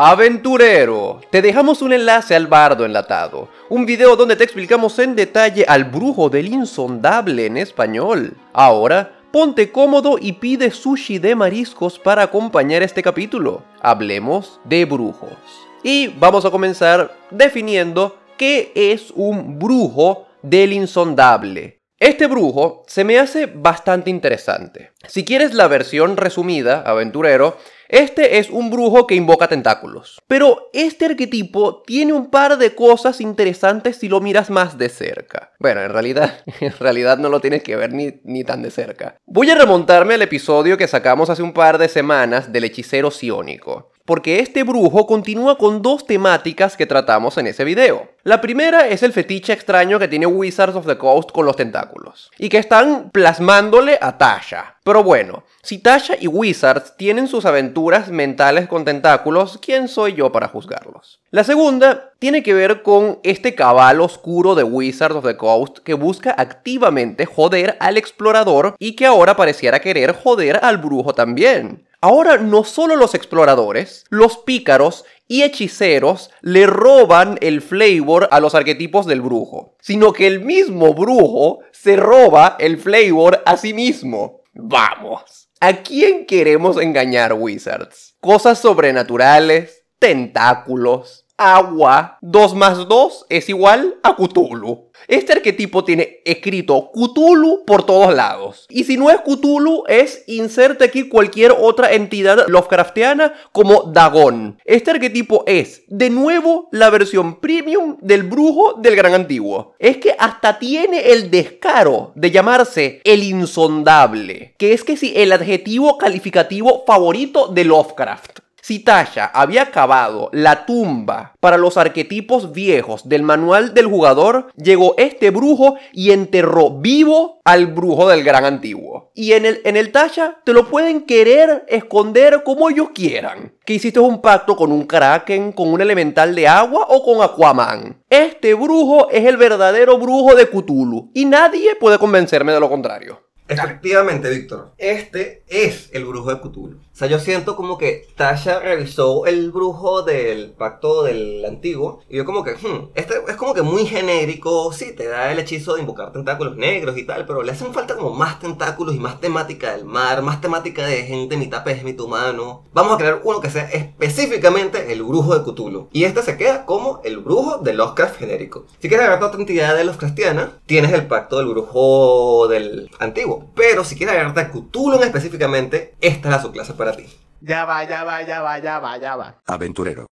Aventurero, te dejamos un enlace al bardo enlatado, un video donde te explicamos en detalle al brujo del insondable en español. Ahora, ponte cómodo y pide sushi de mariscos para acompañar este capítulo. Hablemos de brujos. Y vamos a comenzar definiendo qué es un brujo del insondable. Este brujo se me hace bastante interesante. Si quieres la versión resumida, aventurero, este es un brujo que invoca tentáculos. Pero este arquetipo tiene un par de cosas interesantes si lo miras más de cerca. Bueno, en realidad, en realidad no lo tienes que ver ni, ni tan de cerca. Voy a remontarme al episodio que sacamos hace un par de semanas del hechicero sionónico porque este brujo continúa con dos temáticas que tratamos en ese video. La primera es el fetiche extraño que tiene Wizards of the Coast con los tentáculos, y que están plasmándole a Tasha. Pero bueno, si Tasha y Wizards tienen sus aventuras mentales con tentáculos, ¿quién soy yo para juzgarlos? La segunda tiene que ver con este cabal oscuro de Wizards of the Coast que busca activamente joder al explorador y que ahora pareciera querer joder al brujo también. Ahora no solo los exploradores, los pícaros y hechiceros le roban el flavor a los arquetipos del brujo, sino que el mismo brujo se roba el flavor a sí mismo. Vamos. ¿A quién queremos engañar, Wizards? Cosas sobrenaturales, tentáculos, agua. 2 más 2 es igual a Cthulhu. Este arquetipo tiene escrito Cthulhu por todos lados. Y si no es Cthulhu, es inserte aquí cualquier otra entidad Lovecraftiana como Dagon. Este arquetipo es, de nuevo, la versión premium del brujo del gran antiguo. Es que hasta tiene el descaro de llamarse el insondable, que es que si el adjetivo calificativo favorito de Lovecraft. Si Tasha había cavado la tumba para los arquetipos viejos del manual del jugador, llegó este brujo y enterró vivo al brujo del gran antiguo. Y en el, en el Tasha te lo pueden querer esconder como ellos quieran. Que hiciste un pacto con un kraken, con un elemental de agua o con Aquaman. Este brujo es el verdadero brujo de Cthulhu y nadie puede convencerme de lo contrario. Efectivamente, Víctor. Este es el brujo de Cthulhu. Sea, yo siento como que Tasha revisó el brujo del pacto del antiguo y yo como que, hmm, este es como que muy genérico, sí, te da el hechizo de invocar tentáculos negros y tal, pero le hacen falta como más tentáculos y más temática del mar, más temática de gente mitad pez, mitad humano. Vamos a crear uno que sea específicamente el brujo de Cthulhu. Y este se queda como el brujo de Lovecraft genérico. Si quieres agarrar otra entidad de Lovecraftiana, tienes el pacto del brujo del antiguo. Pero si quieres agarrarte a Cthulhu específicamente, esta es la subclase para ti. Ya va, ya va, ya va, ya va, ya va. Aventurero.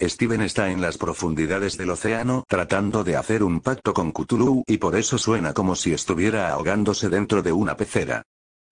Steven está en las profundidades del océano tratando de hacer un pacto con Cthulhu y por eso suena como si estuviera ahogándose dentro de una pecera.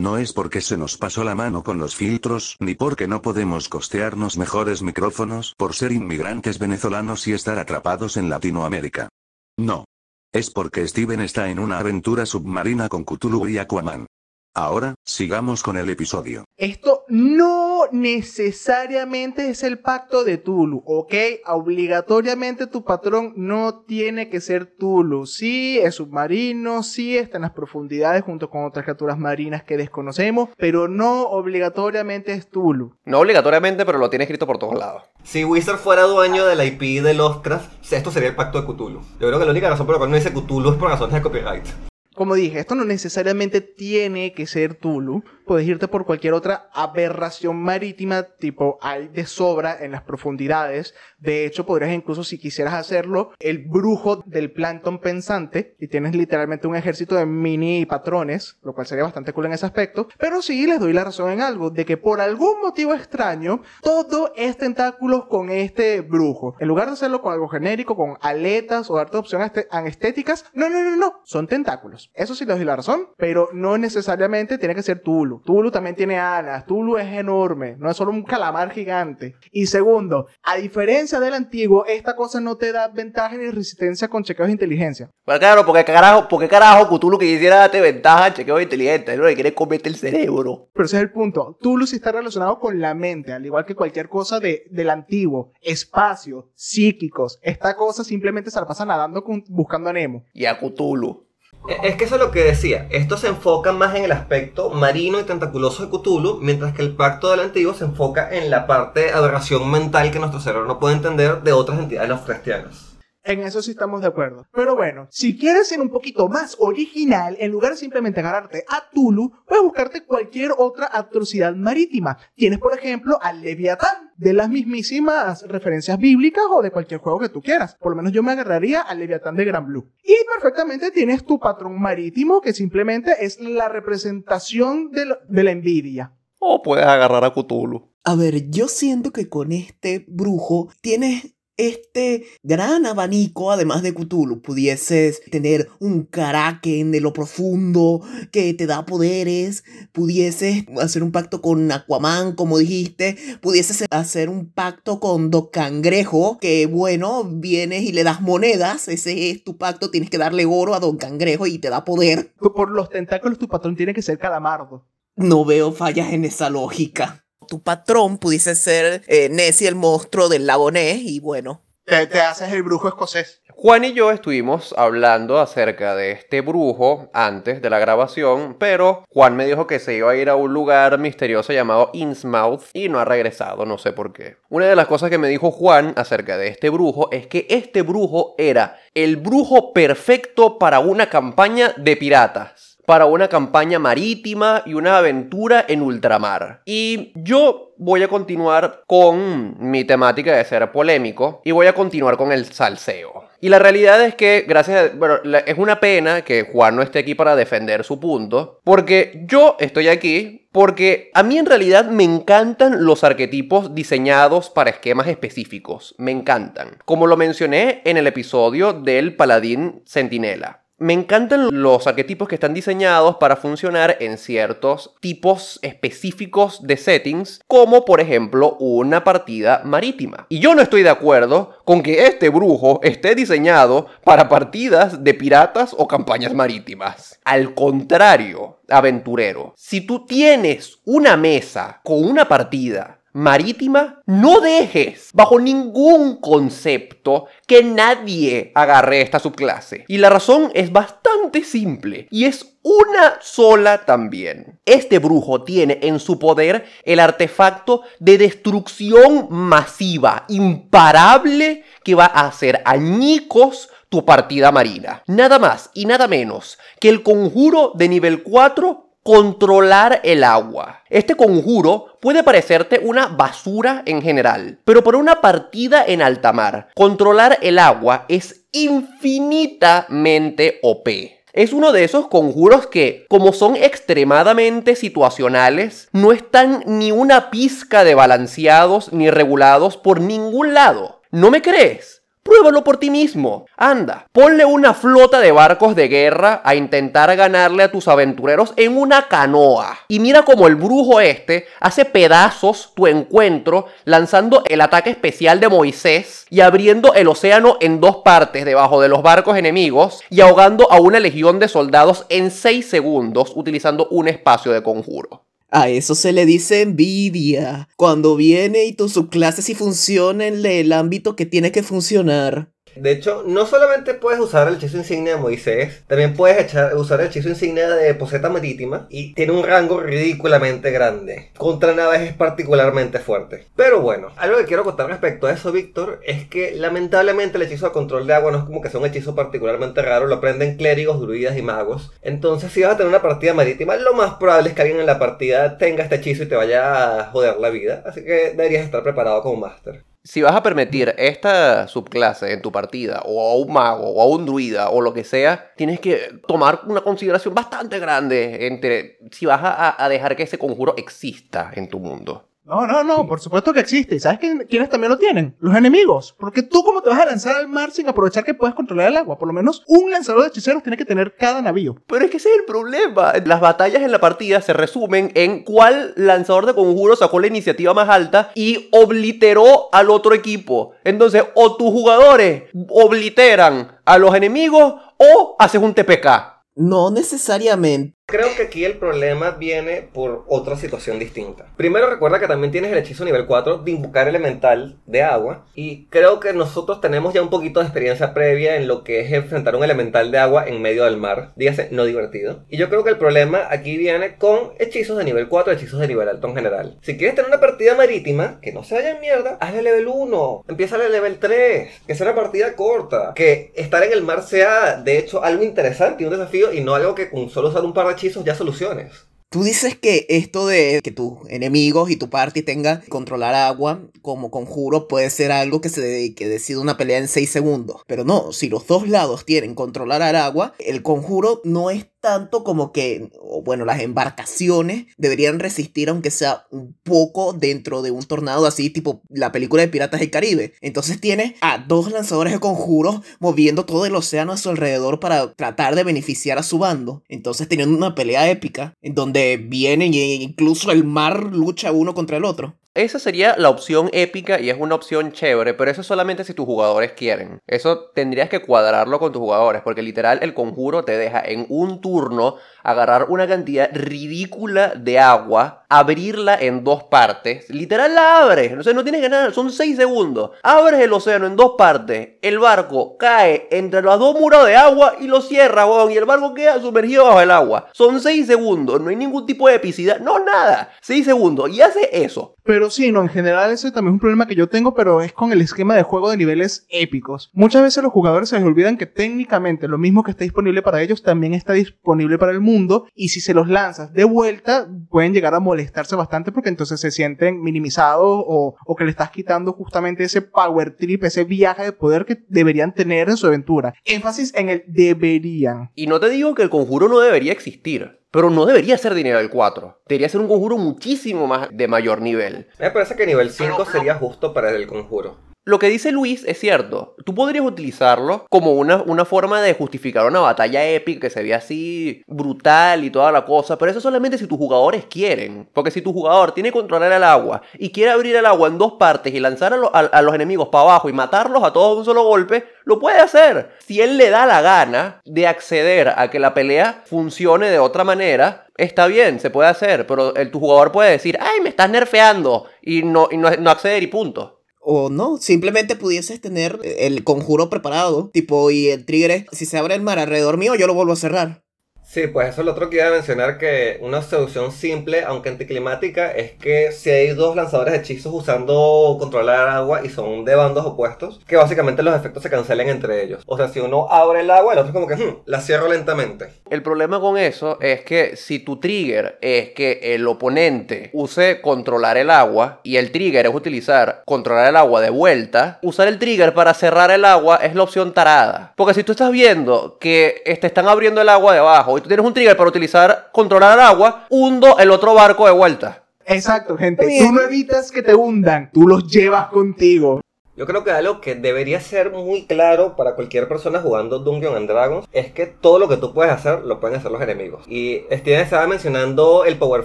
No es porque se nos pasó la mano con los filtros, ni porque no podemos costearnos mejores micrófonos por ser inmigrantes venezolanos y estar atrapados en Latinoamérica. No. Es porque Steven está en una aventura submarina con Cthulhu y Aquaman. Ahora, sigamos con el episodio. Esto no necesariamente es el pacto de Tulu, ¿ok? Obligatoriamente tu patrón no tiene que ser Tulu. Sí, es submarino, sí, está en las profundidades junto con otras criaturas marinas que desconocemos, pero no obligatoriamente es Tulu. No obligatoriamente, pero lo tiene escrito por todos lados. Si Wizard fuera dueño de la IP de Lovecraft, esto sería el pacto de Cthulhu. Yo creo que la única razón por la cual no dice Cthulhu es por razones de copyright. Como dije, esto no necesariamente tiene que ser Tulu. Puedes irte por cualquier otra aberración marítima, tipo hay de sobra en las profundidades. De hecho, podrías incluso, si quisieras hacerlo, el brujo del plancton pensante, y tienes literalmente un ejército de mini patrones, lo cual sería bastante cool en ese aspecto. Pero sí les doy la razón en algo, de que por algún motivo extraño, todo es tentáculos con este brujo. En lugar de hacerlo con algo genérico, con aletas o darte opciones anestéticas, no, no, no, no, son tentáculos. Eso sí les doy la razón, pero no necesariamente tiene que ser Tulu. Tulu también tiene alas, Tulu es enorme, no es solo un calamar gigante. Y segundo, a diferencia del antiguo, esta cosa no te da ventaja ni resistencia con chequeos de inteligencia. Pues claro, porque carajo, porque carajo Cthulhu que quisiera darte ventaja en chequeos inteligentes, no le quiere comerte el cerebro. Pero ese es el punto. Tulu sí está relacionado con la mente, al igual que cualquier cosa de, del antiguo. Espacio, psíquicos. Esta cosa simplemente se la pasa nadando con- buscando a Nemo. Y a Cthulhu. E- Es que eso es lo que decía. Esto se enfoca más en el aspecto marino y tentaculoso de Cthulhu, mientras que el pacto del antiguo se enfoca en la parte de aberración mental que nuestro cerebro no puede entender de otras entidades Lovecraftianas. En eso sí estamos de acuerdo. Pero bueno, si quieres ser un poquito más original, en lugar de simplemente agarrarte a Tulu, puedes buscarte cualquier otra atrocidad marítima. Tienes, por ejemplo, al Leviatán, de las mismísimas referencias bíblicas o de cualquier juego que tú quieras. Por lo menos yo me agarraría al Leviatán de Gran Blue. Y perfectamente tienes tu patrón marítimo, que simplemente es la representación de, lo- de la envidia. O puedes agarrar a Cthulhu. A ver, yo siento que con este brujo tienes este gran abanico, además de Cthulhu. Pudieses tener un Kraken de lo profundo que te da poderes. Pudieses hacer un pacto con Aquaman, como dijiste. Pudieses hacer un pacto con Doc Cangrejo, que bueno, vienes y le das monedas. Ese es tu pacto. Tienes que darle oro a Don Cangrejo y te da poder. Por los tentáculos tu patrón tiene que ser calamardo. No veo fallas en esa lógica. Tu patrón pudiese ser eh, Nessie el monstruo del lago Ness y bueno. Te, te haces el brujo escocés. Juan y yo estuvimos hablando acerca de este brujo antes de la grabación, pero Juan me dijo que se iba a ir a un lugar misterioso llamado Innsmouth y no ha regresado, no sé por qué. Una de las cosas que me dijo Juan acerca de este brujo es que este brujo era el brujo perfecto para una campaña de piratas para una campaña marítima y una aventura en ultramar. Y yo voy a continuar con mi temática de ser polémico y voy a continuar con el salseo. Y la realidad es que, gracias a... Bueno, es una pena que Juan no esté aquí para defender su punto, porque yo estoy aquí porque a mí en realidad me encantan los arquetipos diseñados para esquemas específicos. Me encantan. Como lo mencioné en el episodio del paladín centinela. Me encantan los arquetipos que están diseñados para funcionar en ciertos tipos específicos de settings, como por ejemplo una partida marítima. Y yo no estoy de acuerdo con que este brujo esté diseñado para partidas de piratas o campañas marítimas. Al contrario, aventurero, si tú tienes una mesa con una partida marítima, no dejes bajo ningún concepto que nadie agarre esta subclase. Y la razón es bastante simple y es una sola también. Este brujo tiene en su poder el artefacto de destrucción masiva, imparable, que va a hacer añicos tu partida marina. Nada más y nada menos que el conjuro de nivel 4 controlar el agua. Este conjuro puede parecerte una basura en general, pero para una partida en alta mar, controlar el agua es infinitamente OP. Es uno de esos conjuros que, como son extremadamente situacionales, no están ni una pizca de balanceados ni regulados por ningún lado. ¿No me crees? Pruébalo por ti mismo. Anda, ponle una flota de barcos de guerra a intentar ganarle a tus aventureros en una canoa. Y mira cómo el brujo este hace pedazos tu encuentro lanzando el ataque especial de Moisés y abriendo el océano en dos partes debajo de los barcos enemigos y ahogando a una legión de soldados en 6 segundos utilizando un espacio de conjuro. A eso se le dice envidia. Cuando viene y tu subclase sí funciona en el ámbito que tiene que funcionar. De hecho, no solamente puedes usar el hechizo insignia de Moisés, también puedes usar el hechizo insignia de Poseta Marítima y tiene un rango ridículamente grande. Contra naves es particularmente fuerte. Pero bueno, algo que quiero contar respecto a eso, Víctor, es que lamentablemente el hechizo de control de agua no es como que sea un hechizo particularmente raro, lo aprenden clérigos, druidas y magos. Entonces, si vas a tener una partida marítima, lo más probable es que alguien en la partida tenga este hechizo y te vaya a joder la vida. Así que deberías estar preparado como máster. Si vas a permitir esta subclase en tu partida, o a un mago, o a un druida, o lo que sea, tienes que tomar una consideración bastante grande entre si vas a, a dejar que ese conjuro exista en tu mundo. No, no, no, por supuesto que existe. ¿Y sabes quién- quiénes también lo tienen? Los enemigos. Porque tú, ¿cómo te vas a lanzar al mar sin aprovechar que puedes controlar el agua? Por lo menos un lanzador de hechiceros tiene que tener cada navío. Pero es que ese es el problema. Las batallas en la partida se resumen en cuál lanzador de conjuros sacó la iniciativa más alta y obliteró al otro equipo. Entonces, o tus jugadores obliteran a los enemigos o haces un TPK. No necesariamente. Creo que aquí el problema viene por otra situación distinta. Primero recuerda que también tienes el hechizo nivel 4 de invocar elemental de agua y creo que nosotros tenemos ya un poquito de experiencia previa en lo que es enfrentar un elemental de agua en medio del mar, dígase no divertido. Y yo creo que el problema aquí viene con hechizos de nivel 4, hechizos de nivel alto en general. Si quieres tener una partida marítima que no se vaya en mierda, hazle level 1, empieza el level 3, que sea una partida corta, que estar en el mar sea de hecho algo interesante y un desafío y no algo que con solo usar un par de hechizos ya soluciones. Tú dices que esto de que tus enemigos y tu party tengan controlar agua como conjuro puede ser algo que se que decida una pelea en 6 segundos. Pero no, si los dos lados tienen controlar agua, el conjuro no es tanto como que, bueno, las embarcaciones deberían resistir aunque sea un poco dentro de un tornado así, tipo la película de Piratas del Caribe. Entonces tienes a dos lanzadores de conjuros moviendo todo el océano a su alrededor para tratar de beneficiar a su bando. Entonces teniendo una pelea épica en donde vienen e incluso el mar lucha uno contra el otro. Esa sería la opción épica y es una opción chévere, pero eso solamente si tus jugadores quieren. Eso tendrías que cuadrarlo con tus jugadores, porque literal el conjuro te deja en un turno agarrar una cantidad ridícula de agua, abrirla en dos partes. Literal la abres, no sé, no tienes que nada, son 6 segundos. Abres el océano en dos partes, el barco cae entre los dos muros de agua y lo cierra, weón, y el barco queda sumergido bajo el agua. Son 6 segundos, no hay ningún tipo de epicidad, no nada. 6 segundos y hace eso. Pero sí, no, en general ese también es un problema que yo tengo, pero es con el esquema de juego de niveles épicos. Muchas veces los jugadores se les olvidan que técnicamente lo mismo que está disponible para ellos también está disponible para el mundo y si se los lanzas de vuelta pueden llegar a molestarse bastante porque entonces se sienten minimizados o, o que le estás quitando justamente ese power trip, ese viaje de poder que deberían tener en su aventura. Énfasis en el deberían. Y no te digo que el conjuro no debería existir. Pero no debería ser dinero del 4. Debería ser un conjuro muchísimo más de mayor nivel. Me parece que nivel 5 sería justo para el conjuro. Lo que dice Luis es cierto. Tú podrías utilizarlo como una, una forma de justificar una batalla épica que se ve así brutal y toda la cosa, pero eso solamente si tus jugadores quieren. Porque si tu jugador tiene que controlar el agua y quiere abrir el agua en dos partes y lanzar a, a los enemigos para abajo y matarlos a todos de un solo golpe, lo puede hacer. Si él le da la gana de acceder a que la pelea funcione de otra manera, está bien, se puede hacer, pero el, tu jugador puede decir, ay, me estás nerfeando y no, y no, no acceder y punto. O no, simplemente pudieses tener el conjuro preparado, tipo, y el trigger es, si se abre el mar alrededor mío, yo lo vuelvo a cerrar. Sí, pues eso es lo otro que iba a mencionar, que una solución simple, aunque anticlimática, es que si hay dos lanzadores de hechizos usando controlar agua y son de bandos opuestos, que básicamente los efectos se cancelen entre ellos. O sea, si uno abre el agua, el otro es como que, "Hmm, la cierro lentamente. El problema con eso es que si tu trigger es que el oponente use controlar el agua y el trigger es utilizar controlar el agua de vuelta, usar el trigger para cerrar el agua es la opción tarada. Porque si tú estás viendo que te están abriendo el agua debajo y tú tienes un trigger para utilizar controlar el agua, hundo el otro barco de vuelta. Exacto, gente. Bien. Tú no evitas que te hundan, tú los llevas contigo. Yo creo que algo que debería ser muy claro para cualquier persona jugando Dungeons and Dragons es que todo lo que tú puedes hacer lo pueden hacer los enemigos. Y Steven estaba mencionando el Power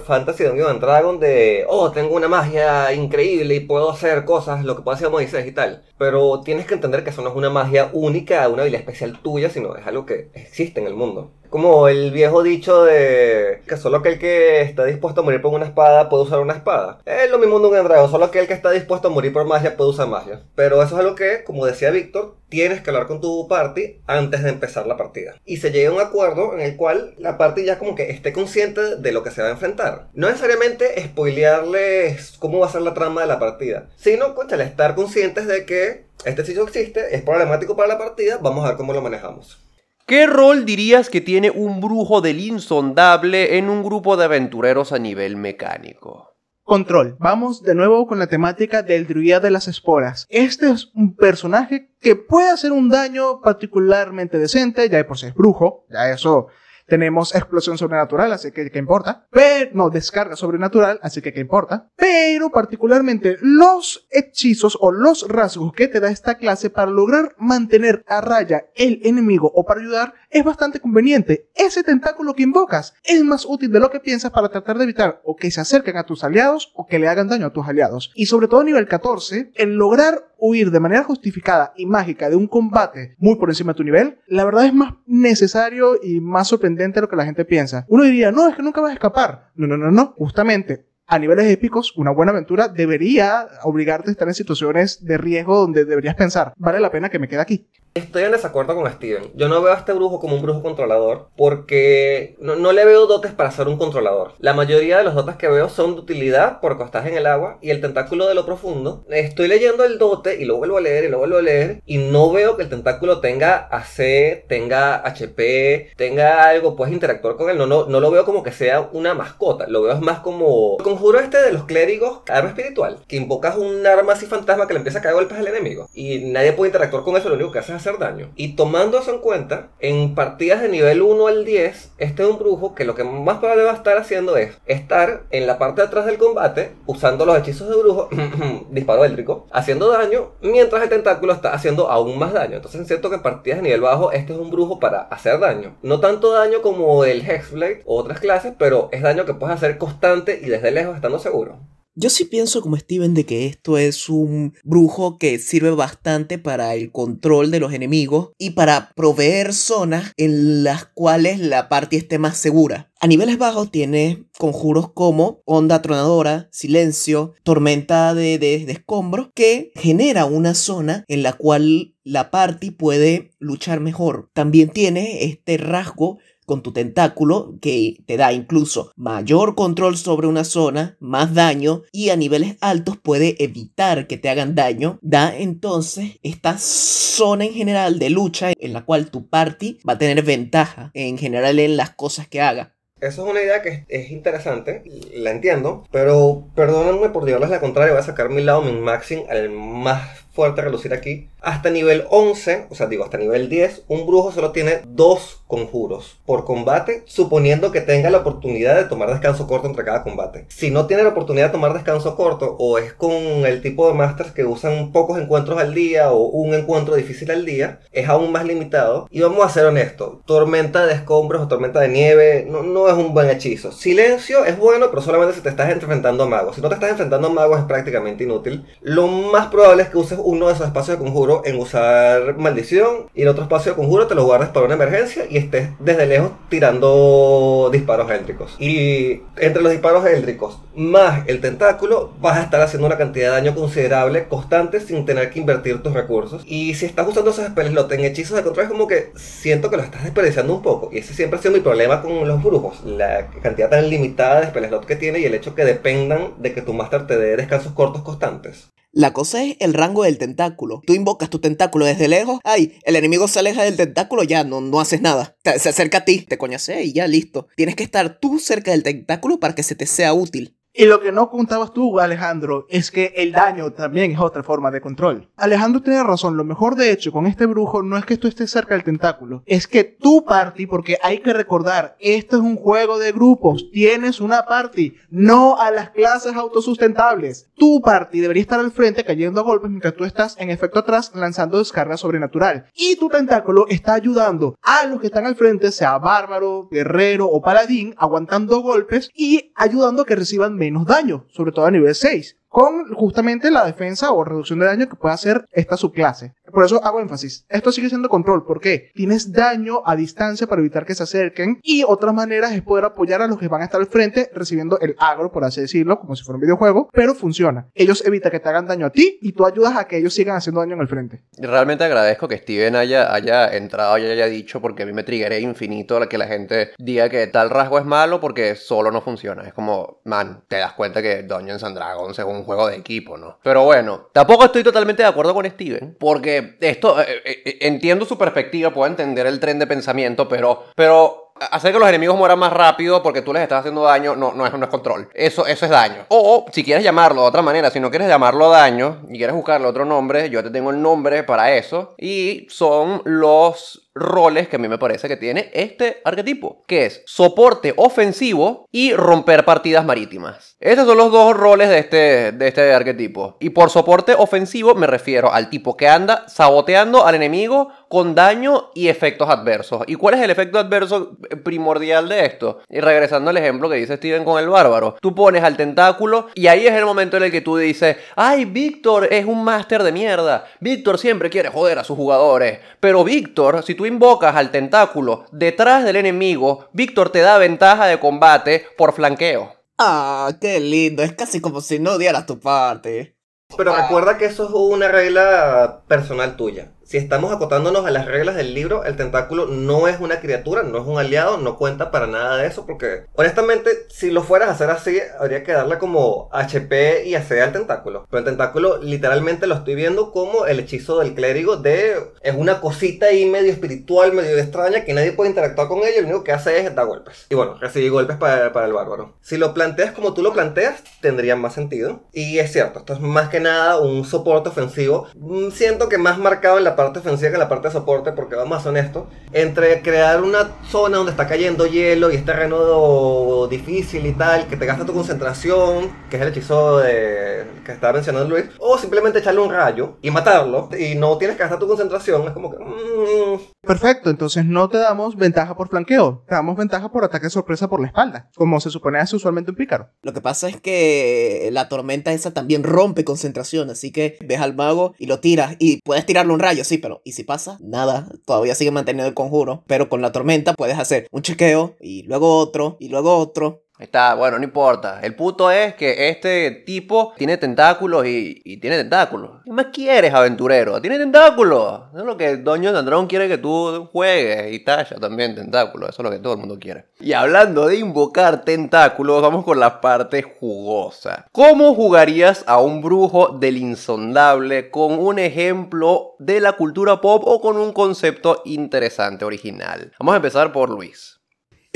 Fantasy de Dungeons and Dragons de, oh, tengo una magia increíble y puedo hacer cosas, lo que puede hacer Moisés y tal. Pero tienes que entender que eso no es una magia única, una habilidad especial tuya, sino es algo que existe en el mundo. Como el viejo dicho de que solo aquel que está dispuesto a morir por una espada puede usar una espada. Es lo mismo en un Dragon, solo aquel que está dispuesto a morir por magia puede usar magia. Pero eso es algo que, como decía Víctor, tienes que hablar con tu party antes de empezar la partida. Y se llega a un acuerdo en el cual la party ya como que esté consciente de lo que se va a enfrentar. No necesariamente spoilearles cómo va a ser la trama de la partida, sino, conchale, estar conscientes de que este sitio existe, es problemático para la partida, vamos a ver cómo lo manejamos. ¿Qué rol dirías que tiene un brujo del insondable en un grupo de aventureros a nivel mecánico? Control. Vamos de nuevo con la temática del druida de las esporas. Este es un personaje que puede hacer un daño particularmente decente, ya de por sí es brujo, ya eso tenemos explosión sobrenatural, así que qué importa. Pero, no, descarga sobrenatural, así que qué importa. Pero particularmente los hechizos o los rasgos que te da esta clase para lograr mantener a raya el enemigo o para ayudar es bastante conveniente. Ese tentáculo que invocas es más útil de lo que piensas para tratar de evitar o que se acerquen a tus aliados o que le hagan daño a tus aliados. Y sobre todo a nivel 14, el lograr huir de manera justificada y mágica de un combate muy por encima de tu nivel, la verdad es más necesario y más sorprendente de lo que la gente piensa. Uno diría, no, es que nunca vas a escapar. No, no, no, no. Justamente a niveles épicos, una buena aventura debería obligarte a estar en situaciones de riesgo donde deberías pensar, vale la pena que me quede aquí. Estoy en desacuerdo con Steven. Yo no veo a este brujo como un brujo controlador porque no, le veo dotes para ser un controlador. La mayoría de los dotes que veo son de utilidad porque estás en el agua y el tentáculo de lo profundo. Estoy leyendo el dote y lo vuelvo a leer y lo vuelvo a leer y no veo que el tentáculo tenga AC, tenga HP, tenga algo, puedes interactuar con él. No, no, no lo veo como que sea una mascota. Lo veo más como el conjuro este de los clérigos, arma espiritual, que invocas un arma así fantasma que le empieza a caer golpes al enemigo y nadie puede interactuar con eso. Lo único que hace es daño. Y tomando eso en cuenta, en partidas de nivel 1 al 10, este es un brujo que lo que más probable va a estar haciendo es estar en la parte de atrás del combate, usando los hechizos de brujo, disparo électrico, haciendo daño, mientras el tentáculo está haciendo aún más daño. Entonces es cierto que en partidas de nivel bajo, este es un brujo para hacer daño. No tanto daño como el Hexblade o otras clases, pero es daño que puedes hacer constante y desde lejos estando seguro. Yo sí pienso como Steven de que esto es un brujo que sirve bastante para el control de los enemigos y para proveer zonas en las cuales la parte esté más segura. A niveles bajos tiene conjuros como onda tronadora, silencio, tormenta de, de, de escombros, que genera una zona en la cual la party puede luchar mejor. También tiene este rasgo con tu tentáculo que te da incluso mayor control sobre una zona, más daño y a niveles altos puede evitar que te hagan daño. Da entonces esta zona en general de lucha en la cual tu party va a tener ventaja en general en las cosas que haga. Eso es una idea que es interesante, la entiendo, pero perdónenme por llevarles la contraria, voy a sacar mi lado min maxing al más fuerte a relucir aquí. Hasta nivel 11, o sea, digo, hasta nivel 10, un brujo solo tiene dos conjuros por combate, suponiendo que tenga la oportunidad de tomar descanso corto entre cada combate. Si no tiene la oportunidad de tomar descanso corto, o es con el tipo de masters que usan pocos encuentros al día, o un encuentro difícil al día, es aún más limitado. Y vamos a ser honestos, tormenta de escombros o tormenta de nieve no, no es un buen hechizo. Silencio es bueno, pero solamente si te estás enfrentando a magos. Si no te estás enfrentando a magos es prácticamente inútil. Lo más probable es que uses uno de esos espacios de conjuro en usar maldición y el otro espacio de conjuro te lo guardes para una emergencia y estés desde lejos tirando disparos éldricos. Y entre los disparos éldricos más el tentáculo vas a estar haciendo una cantidad de daño considerable, constante, sin tener que invertir tus recursos. Y si estás usando esos spell en hechizos de control es como que siento que lo estás desperdiciando un poco. Y ese siempre ha sido mi problema con los brujos. La cantidad tan limitada de spell que tiene y el hecho que dependan de que tu master te dé descansos cortos constantes. La cosa es el rango del tentáculo. Tú invocas tu tentáculo desde lejos. Ay, el enemigo se aleja del tentáculo, ya no, no haces nada. se acerca a ti, te coñace y ya listo. Tienes que estar tú cerca del tentáculo para que se te sea útil. Y lo que no contabas tú, Alejandro, es que el daño también es otra forma de control. Alejandro tiene razón, lo mejor de hecho con este brujo no es que tú estés cerca del tentáculo, es que tu party, porque hay que recordar, esto es un juego de grupos, tienes una party, no a las clases autosustentables. Tu party debería estar al frente cayendo a golpes mientras tú estás en efecto atrás lanzando descarga sobrenatural. Y tu tentáculo está ayudando a los que están al frente, sea bárbaro, guerrero o paladín, aguantando golpes y ayudando a que reciban menos daño, sobre todo a nivel 6 con justamente la defensa o reducción de daño que puede hacer esta subclase. Por eso hago énfasis. Esto sigue siendo control. ¿Por qué? Tienes daño a distancia para evitar que se acerquen. Y otra manera es poder apoyar a los que van a estar al frente recibiendo el agro, por así decirlo, como si fuera un videojuego. Pero funciona. Ellos evitan que te hagan daño a ti y tú ayudas a que ellos sigan haciendo daño en el frente. Realmente agradezco que Steven haya, haya entrado y haya dicho porque a mí me triggeré infinito que la gente diga que tal rasgo es malo porque solo no funciona. Es como, man, te das cuenta que Dungeons and Dragons es un juego de equipo, ¿no? Pero bueno, tampoco estoy totalmente de acuerdo con Steven, porque esto, eh, eh, eh, entiendo su perspectiva, puedo entender el tren de pensamiento, pero, pero hacer que los enemigos mueran más rápido porque tú les estás haciendo daño no, no, es, no es control. Eso, eso es daño. O si quieres llamarlo de otra manera, si no quieres llamarlo daño y quieres buscarle otro nombre, yo te tengo el nombre para eso. Y son los roles que a mí me parece que tiene este arquetipo, que es soporte ofensivo y romper partidas marítimas. Estos son los dos roles de este, de este arquetipo. Y por soporte ofensivo me refiero al tipo que anda saboteando al enemigo con daño y efectos adversos. ¿Y cuál es el efecto adverso primordial de esto? Y regresando al ejemplo que dice Steven con el bárbaro, tú pones al tentáculo y ahí es el momento en el que tú dices, ay, Víctor es un máster de mierda. Víctor siempre quiere joder a sus jugadores. Pero Víctor, si tú invocas al tentáculo detrás del enemigo, Víctor te da ventaja de combate por flanqueo. Ah, qué lindo. Es casi como si no dieras tu parte. Pero recuerda que eso es una regla personal tuya si estamos acotándonos a las reglas del libro, el tentáculo no es una criatura, no es un aliado, no cuenta para nada de eso, porque honestamente, si lo fueras a hacer así, habría que darle como HP y AC al tentáculo. Pero el tentáculo literalmente lo estoy viendo como el hechizo del clérigo de... Es una cosita ahí medio espiritual, medio extraña, que nadie puede interactuar con ella, lo único que hace es dar golpes. Y bueno, recibir golpes para, para el bárbaro. Si lo planteas como tú lo planteas, tendría más sentido. Y es cierto, esto es más que nada un soporte ofensivo. Mm, siento que más marcado en la parte ofensiva que la parte de soporte, porque vamos a ser honestos, entre crear una zona donde está cayendo hielo y es terreno difícil y tal, que te gasta tu concentración, que es el hechizo de, que estaba mencionando Luis, o simplemente echarle un rayo y matarlo, y no tienes que gastar tu concentración, es como que... Mm. Perfecto, entonces no te damos ventaja por flanqueo, te damos ventaja por ataque sorpresa por la espalda, como se supone hace usualmente un pícaro. Lo que pasa es que la tormenta esa también rompe concentración, así que ves al mago y lo tiras, y puedes tirarle un rayo, sí, pero ¿y si pasa? Nada, todavía sigue manteniendo el conjuro, pero con la tormenta puedes hacer un chequeo y luego otro y luego otro Está, bueno, no importa. El punto es que este tipo tiene tentáculos y, tiene tentáculos. ¿Qué más quieres, aventurero? Tiene tentáculos. Eso es lo que Doño Sandrón quiere que tú juegues. Y Tasha también tentáculos. Eso es lo que todo el mundo quiere. Y hablando de invocar tentáculos, vamos con la parte jugosa. ¿Cómo jugarías a un brujo del insondable con un ejemplo de la cultura pop o con un concepto interesante, original? Vamos a empezar por Luis.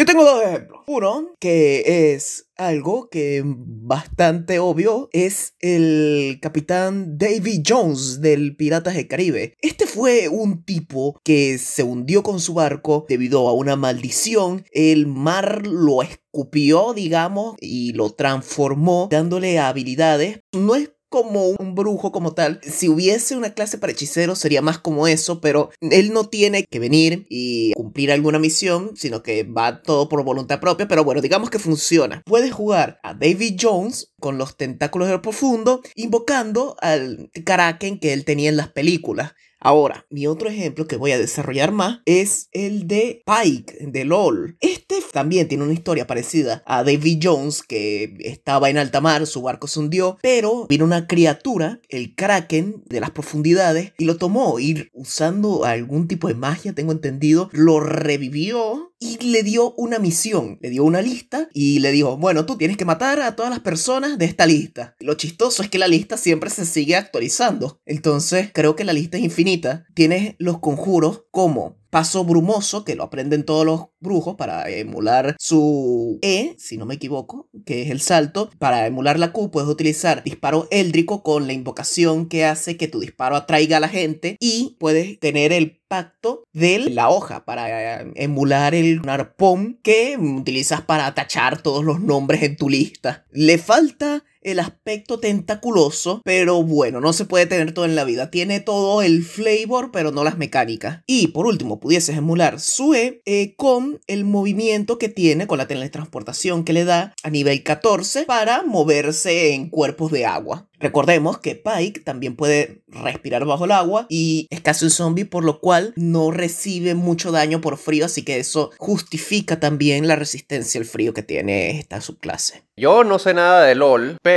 Yo tengo dos ejemplos. Uno, que es algo que bastante obvio, es el capitán Davy Jones del Piratas del Caribe. Este fue un tipo que se hundió con su barco debido a una maldición. El mar lo escupió, digamos, y lo transformó, dándole habilidades. No es como un brujo como tal. Si hubiese una clase para hechiceros sería más como eso, pero él no tiene que venir y cumplir alguna misión, sino que va todo por voluntad propia, pero bueno, digamos que funciona. Puedes jugar a David Jones con los tentáculos del profundo, invocando al Kraken que él tenía en las películas. Ahora, mi otro ejemplo que voy a desarrollar más es el de Pike de LOL. Este también tiene una historia parecida a David Jones que estaba en alta mar, su barco se hundió, pero vino una criatura, el Kraken de las profundidades, y lo tomó y usando algún tipo de magia, tengo entendido, lo revivió y le dio una misión, le dio una lista y le dijo, bueno, tú tienes que matar a todas las personas de esta lista. Lo chistoso es que la lista siempre se sigue actualizando. Entonces creo que la lista es infinita. Tienes los conjuros como paso brumoso, que lo aprenden todos los brujos para emular su E, si no me equivoco, que es el salto. Para emular la Q puedes utilizar disparo éldrico con la invocación que hace que tu disparo atraiga a la gente y puedes tener el pacto de la hoja para emular el arpón que utilizas para tachar todos los nombres en tu lista. Le falta el aspecto tentaculoso, pero bueno, no se puede tener todo en la vida. Tiene todo el flavor, pero no las mecánicas. Y por último, pudieses emular Sue eh, con el movimiento que tiene, con la teletransportación que le da a nivel 14 para moverse en cuerpos de agua. Recordemos que Pike también puede respirar bajo el agua y es casi un zombie, por lo cual no recibe mucho daño por frío, así que eso justifica también la resistencia al frío que tiene esta subclase. Yo no sé nada de LOL, pero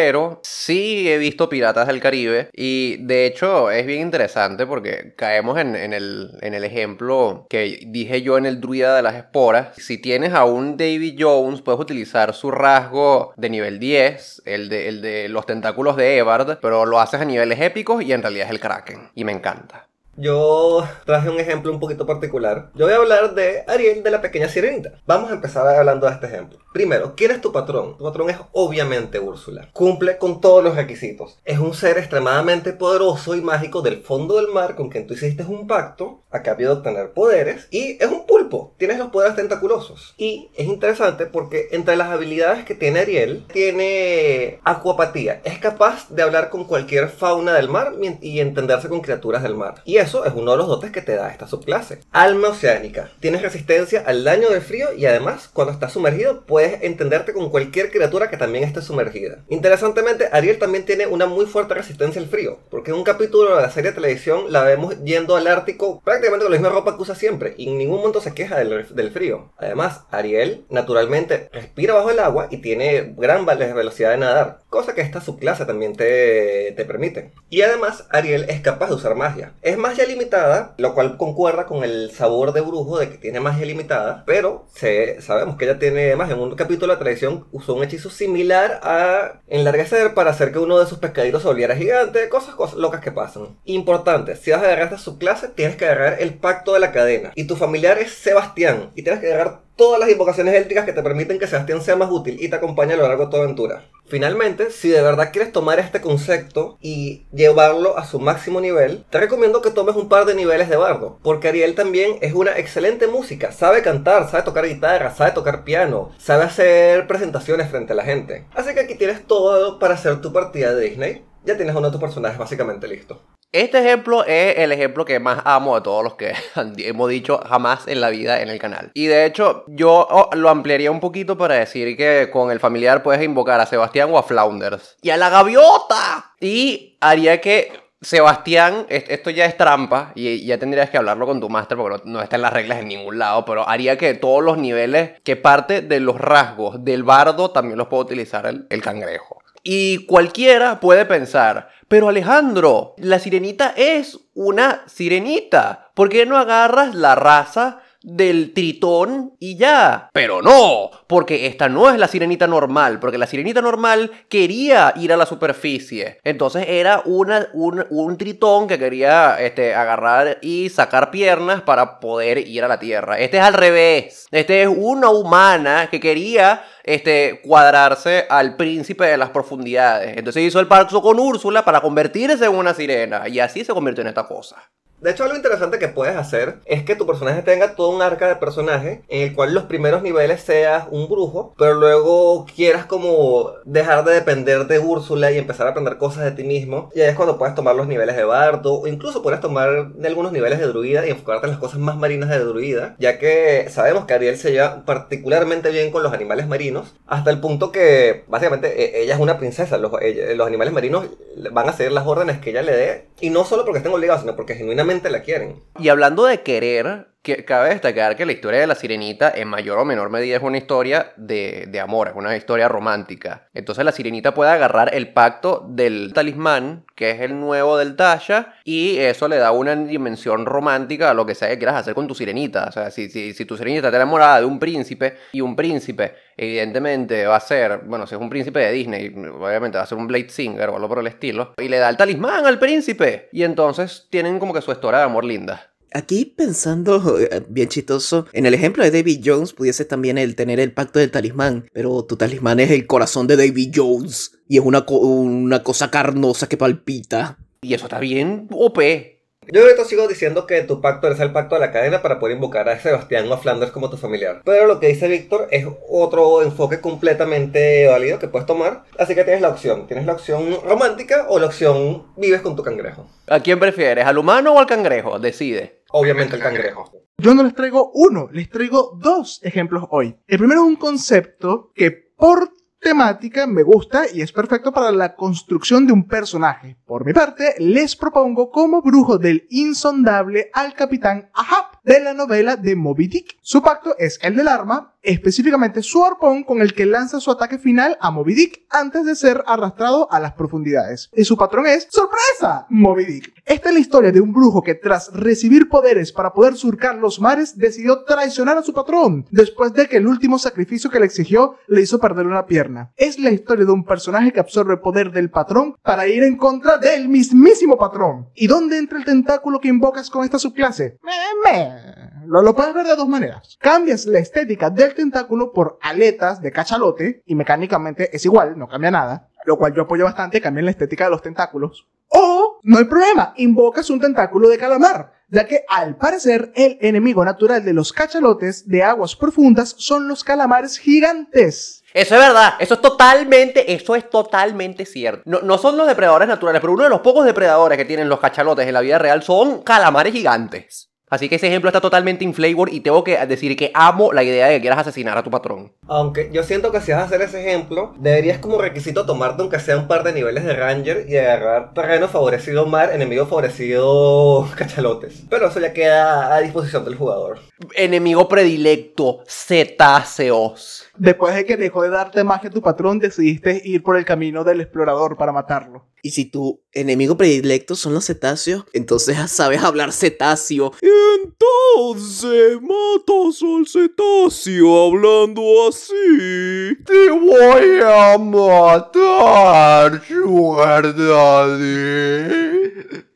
sí he visto Piratas del Caribe y de hecho es bien interesante porque caemos en, el, en el ejemplo que dije yo en el druida de las esporas. Si tienes a un Davy Jones, puedes utilizar su rasgo de nivel 10, el de, el de los tentáculos de Eva pero lo haces a niveles épicos y en realidad es el Kraken. Y me encanta. Yo traje un ejemplo un poquito particular. Yo voy a hablar de Ariel de la pequeña sirenita. Vamos a empezar hablando de este ejemplo. Primero, ¿quién es tu patrón? Tu patrón es obviamente Úrsula. Cumple con todos los requisitos. Es un ser extremadamente poderoso y mágico del fondo del mar con quien tú hiciste un pacto a cambio de obtener poderes. Y es un pulpo. Tienes los poderes tentaculosos. Y es interesante porque entre las habilidades que tiene Ariel, tiene acuapatía. Es capaz de hablar con cualquier fauna del mar y entenderse con criaturas del mar. Y eso es uno de los dotes que te da esta subclase. Alma oceánica. Tienes resistencia al daño del frío y además cuando estás sumergido puedes entenderte con cualquier criatura que también esté sumergida. Interesantemente, Ariel también tiene una muy fuerte resistencia al frío, porque en un capítulo de la serie de televisión la vemos yendo al Ártico prácticamente con la misma ropa que usa siempre y en ningún momento se queja del, del frío. Además, Ariel naturalmente respira bajo el agua y tiene gran velocidad de nadar, cosa que esta subclase también te, te permite. Y además, Ariel es capaz de usar magia. Es limitada, lo cual concuerda con el sabor de brujo de que tiene magia limitada, pero se, sabemos que ella tiene magia. En un capítulo de televisión usó un hechizo similar a enlarguecer para hacer que uno de sus pescaditos se volviera gigante, cosas, cosas locas que pasan. Importante, si vas a agarrar esta subclase, tienes que agarrar el pacto de la cadena. Y tu familiar es Sebastián, y tienes que agarrar todas las invocaciones élficas que te permiten que Sebastián sea más útil y te acompañe a lo largo de tu aventura. Finalmente, si de verdad quieres tomar este concepto y llevarlo a su máximo nivel, te recomiendo que tomes un par de niveles de bardo, porque Ariel también es una excelente música, sabe cantar, sabe tocar guitarra, sabe tocar piano, sabe hacer presentaciones frente a la gente. Así que aquí tienes todo para hacer tu partida de Disney. Ya tienes uno de tus personajes básicamente listo. Este ejemplo es el ejemplo que más amo de todos los que hemos dicho jamás en la vida en el canal. Y de hecho, yo oh, lo ampliaría un poquito para decir que con el familiar puedes invocar a Sebastián o a Flounders. ¡Y a la gaviota! Y haría que Sebastián, esto ya es trampa y ya tendrías que hablarlo con tu máster porque no, está en las reglas en ningún lado, pero haría que todos los niveles, que parte de los rasgos del bardo también los pueda utilizar el, el cangrejo. Y cualquiera puede pensar, pero Alejandro, la sirenita es una sirenita. ¿Por qué no agarras la raza del tritón y ya. Pero no, porque esta no es la sirenita normal, porque la sirenita normal quería ir a la superficie. Entonces era una, un, tritón que quería este, agarrar y sacar piernas para poder ir a la tierra. Este es al revés. Este es una humana que quería este, cuadrarse al príncipe de las profundidades. Entonces hizo el pacto con Úrsula para convertirse en una sirena. Y así se convirtió en esta cosa. De hecho, algo interesante que puedes hacer es que tu personaje tenga todo un arca de personaje en el cual los primeros niveles seas un brujo, pero luego quieras como dejar de depender de Úrsula y empezar a aprender cosas de ti mismo. Y ahí es cuando puedes tomar los niveles de bardo o incluso puedes tomar algunos niveles de druida y enfocarte en las cosas más marinas de druida, ya que sabemos que Ariel se lleva particularmente bien con los animales marinos, hasta el punto que básicamente e, ella es una princesa, los, los animales marinos van a seguir las órdenes que ella le dé, y no solo porque estén obligados, sino porque genuinamente la quieren. Y hablando de querer, que cabe destacar que la historia de la sirenita en mayor o menor medida es una historia de, de, amor, es una historia romántica. Entonces la sirenita puede agarrar el pacto del talismán, que es el nuevo del Tasha, y eso le da una dimensión romántica a lo que sea que quieras hacer con tu sirenita. O sea, si, si, si tu sirenita está enamorada de un príncipe, y un príncipe evidentemente va a ser, bueno, si es un príncipe de Disney, obviamente va a ser un Blade Singer o algo por el estilo, y le da el talismán al príncipe. Y entonces tienen como que su historia de amor linda. Aquí pensando, eh, bien chistoso, en el ejemplo de David Jones pudiese también el tener el pacto del talismán, pero tu talismán es el corazón de David Jones y es una, una cosa carnosa que palpita. Y eso está bien OP. Yo ahorita sigo diciendo que tu pacto es el pacto de la cadena para poder invocar a Sebastián o a Flanders como tu familiar. Pero lo que dice Víctor es otro enfoque completamente válido que puedes tomar. Así que tienes la opción. Tienes la opción romántica o la opción vives con tu cangrejo. ¿A quién prefieres? ¿Al humano o al cangrejo? Decide. Obviamente el cangrejo. Yo no les traigo uno, les traigo dos ejemplos hoy. El primero es un concepto que por temática me gusta y es perfecto para la construcción de un personaje. Por mi parte, les propongo como brujo del insondable al capitán Ahab de la novela de Moby Dick. Su pacto es el del arma, específicamente su arpón con el que lanza su ataque final a Moby Dick antes de ser arrastrado a las profundidades. Y su patrón es ¡Sorpresa! Moby Dick. Esta es la historia de un brujo que tras recibir poderes para poder surcar los mares decidió traicionar a su patrón después de que el último sacrificio que le exigió le hizo perder una pierna. Es la historia de un personaje que absorbe poder del patrón para ir en contra del mismísimo patrón. ¿Y dónde entra el tentáculo que invocas con esta subclase? Me, me. Lo, lo puedes ver de dos maneras. Cambias la estética del tentáculo por aletas de cachalote y mecánicamente es igual, no cambia nada. Lo cual yo apoyo bastante, cambian la estética de los tentáculos. O, no hay problema, invocas un tentáculo de calamar, ya que al parecer el enemigo natural de los cachalotes de aguas profundas son los calamares gigantes. Eso es verdad, eso es totalmente, eso es totalmente cierto. No, no son los depredadores naturales, pero uno de los pocos depredadores que tienen los cachalotes en la vida real son calamares gigantes. Así que ese ejemplo está totalmente in flavor y tengo que decir que amo la idea de que quieras asesinar a tu patrón. Aunque yo siento que si vas a hacer ese ejemplo, deberías como requisito tomarte aunque sea un par de niveles de Ranger y agarrar terreno favorecido mar, enemigo favorecido cachalotes. Pero eso ya queda a disposición del jugador. Enemigo predilecto, cetáceos. Después de que dejó de darte más que tu patrón, decidiste ir por el camino del explorador para matarlo. Y si tu enemigo predilecto son los cetáceos, entonces ya sabes hablar cetáceo. Entonces matas al cetáceo hablando así. Te voy a matar, Sugar Daddy.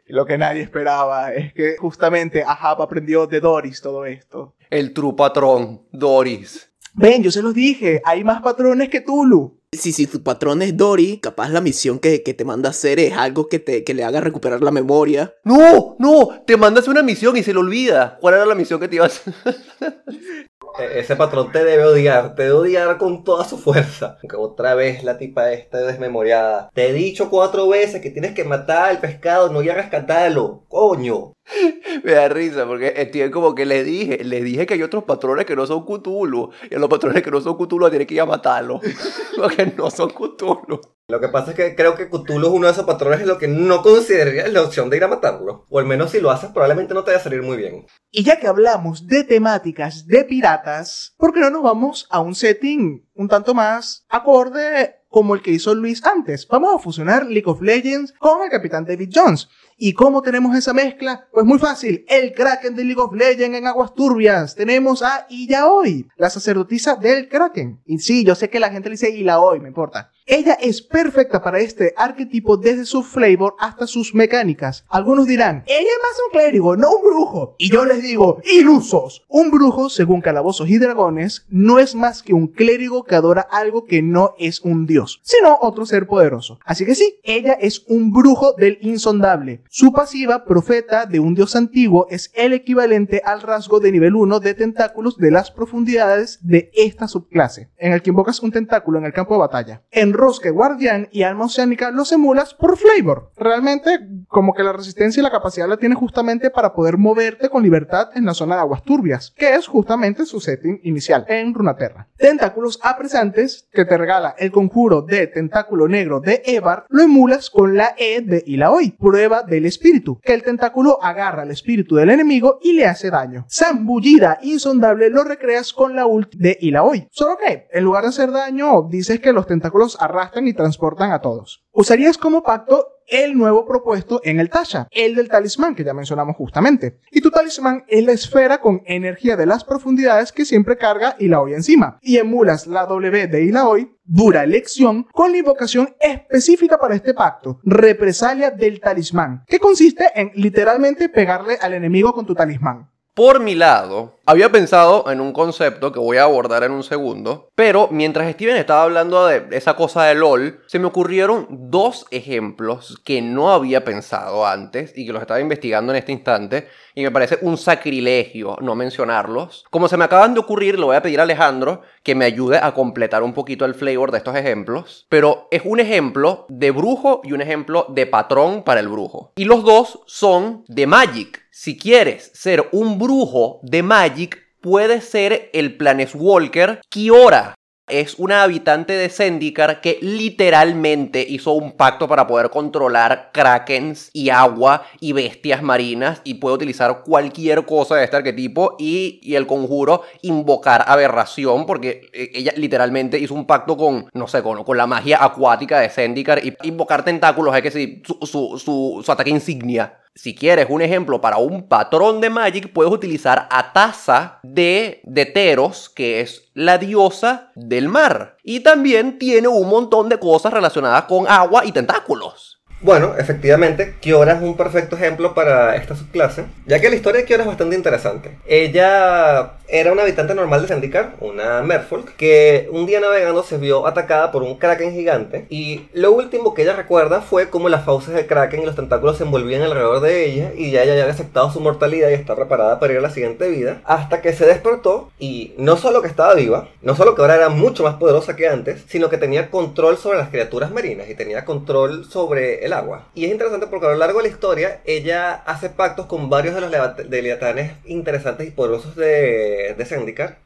Lo que nadie esperaba es que justamente Ahab aprendió de Doris todo esto. El true patrón, Doris. Ven, yo se los dije, hay más patrones que Tulu. Si, si tu patrón es Dory, capaz la misión que, que te manda a hacer es algo que, te, que le haga recuperar la memoria. No, no, te mandas una misión y se le olvida. ¿Cuál era la misión que te ibas a E- Ese patrón te debe odiar, te debe odiar con toda su fuerza. Aunque otra vez la tipa esta desmemoriada. Te he dicho cuatro veces que tienes que matar al pescado, no ir a rescatarlo. Coño. Me da risa porque Steven como que le dije, le dije que hay otros patrones que no son Cthulhu. Y a los patrones que no son Cthulhu tiene que ir a matarlos. porque no son Cthulhu. Lo que pasa es que creo que Cthulhu es uno de esos patrones en lo que no considerarías la opción de ir a matarlo. O al menos si lo haces probablemente no te vaya a salir muy bien. Y ya que hablamos de temáticas de piratas, ¿por qué no nos vamos a un setting un tanto más acorde como el que hizo Luis antes? Vamos a fusionar League of Legends con el Capitán David Jones. ¿Y cómo tenemos esa mezcla? Pues muy fácil, el Kraken de League of Legends en aguas turbias. Tenemos a Iyaoi, la sacerdotisa del Kraken. Y sí, yo sé que la gente le dice Ilaoi, me importa. Ella es perfecta para este arquetipo desde su flavor hasta sus mecánicas. Algunos dirán, ella es más un clérigo, no un brujo. Y yo les digo, ilusos. Un brujo, según Calabozos y Dragones, no es más que un clérigo que adora algo que no es un dios, sino otro ser poderoso. Así que sí, ella es un brujo del insondable. Su pasiva, profeta de un dios antiguo, es el equivalente al rasgo de nivel 1 de tentáculos de las profundidades de esta subclase, en el que invocas un tentáculo en el campo de batalla. Rosque Guardián y Alma Oceánica los emulas por flavor. Realmente, como que la resistencia y la capacidad la tienes justamente para poder moverte con libertad en la zona de aguas turbias, que es justamente su setting inicial en Runaterra. Tentáculos apresantes, que te regala el conjuro de tentáculo negro de Evar, lo emulas con la E de Ilaoi, prueba del espíritu, que el tentáculo agarra al espíritu del enemigo y le hace daño. Zambullida insondable lo recreas con la ult de Ilaoi. Solo que, en lugar de hacer daño, dices que los tentáculos arrastran y transportan a todos. Usarías como pacto el nuevo propuesto en el Tasha, el del talismán que ya mencionamos justamente. Y tu talismán es la esfera con energía de las profundidades que siempre carga Ilaoi encima. Y emulas la W de Ilaoi, dura elección, con la invocación específica para este pacto, represalia del talismán, que consiste en literalmente pegarle al enemigo con tu talismán. Por mi lado, había pensado en un concepto que voy a abordar en un segundo, pero mientras Steven estaba hablando de esa cosa de LOL, se me ocurrieron dos ejemplos que no había pensado antes y que los estaba investigando en este instante y me parece un sacrilegio no mencionarlos. Como se me acaban de ocurrir, le voy a pedir a Alejandro que me ayude a completar un poquito el flavor de estos ejemplos, pero es un ejemplo de brujo y un ejemplo de patrón para el brujo. Y los dos son de Magic. Si quieres ser un brujo de Magic, puedes ser el Planeswalker Kiora. Es una habitante de Zendikar que literalmente hizo un pacto para poder controlar krakens y agua y bestias marinas y puede utilizar cualquier cosa de este arquetipo y, y el conjuro invocar aberración porque eh, ella literalmente hizo un pacto con, no sé, con, con la magia acuática de Zendikar y invocar tentáculos es que su, su, su, su ataque insignia. Si quieres un ejemplo para un patrón de Magic, puedes utilizar a Taza de, de Teros, que es la diosa del mar. Y también tiene un montón de cosas relacionadas con agua y tentáculos. Bueno, efectivamente, Kiora es un perfecto ejemplo para esta subclase, ya que la historia de Kiora es bastante interesante. Ella era una habitante normal de Zendikar, una Merfolk, que un día navegando se vio atacada por un kraken gigante y lo último que ella recuerda fue cómo las fauces del kraken y los tentáculos se envolvían alrededor de ella y ya ella había aceptado su mortalidad y está preparada para ir a la siguiente vida, hasta que se despertó y no solo que estaba viva, no solo que ahora era mucho más poderosa que antes, sino que tenía control sobre las criaturas marinas y tenía control sobre Y es interesante porque a lo largo de la historia ella hace pactos con varios de los leviatanes interesantes y poderosos de, de.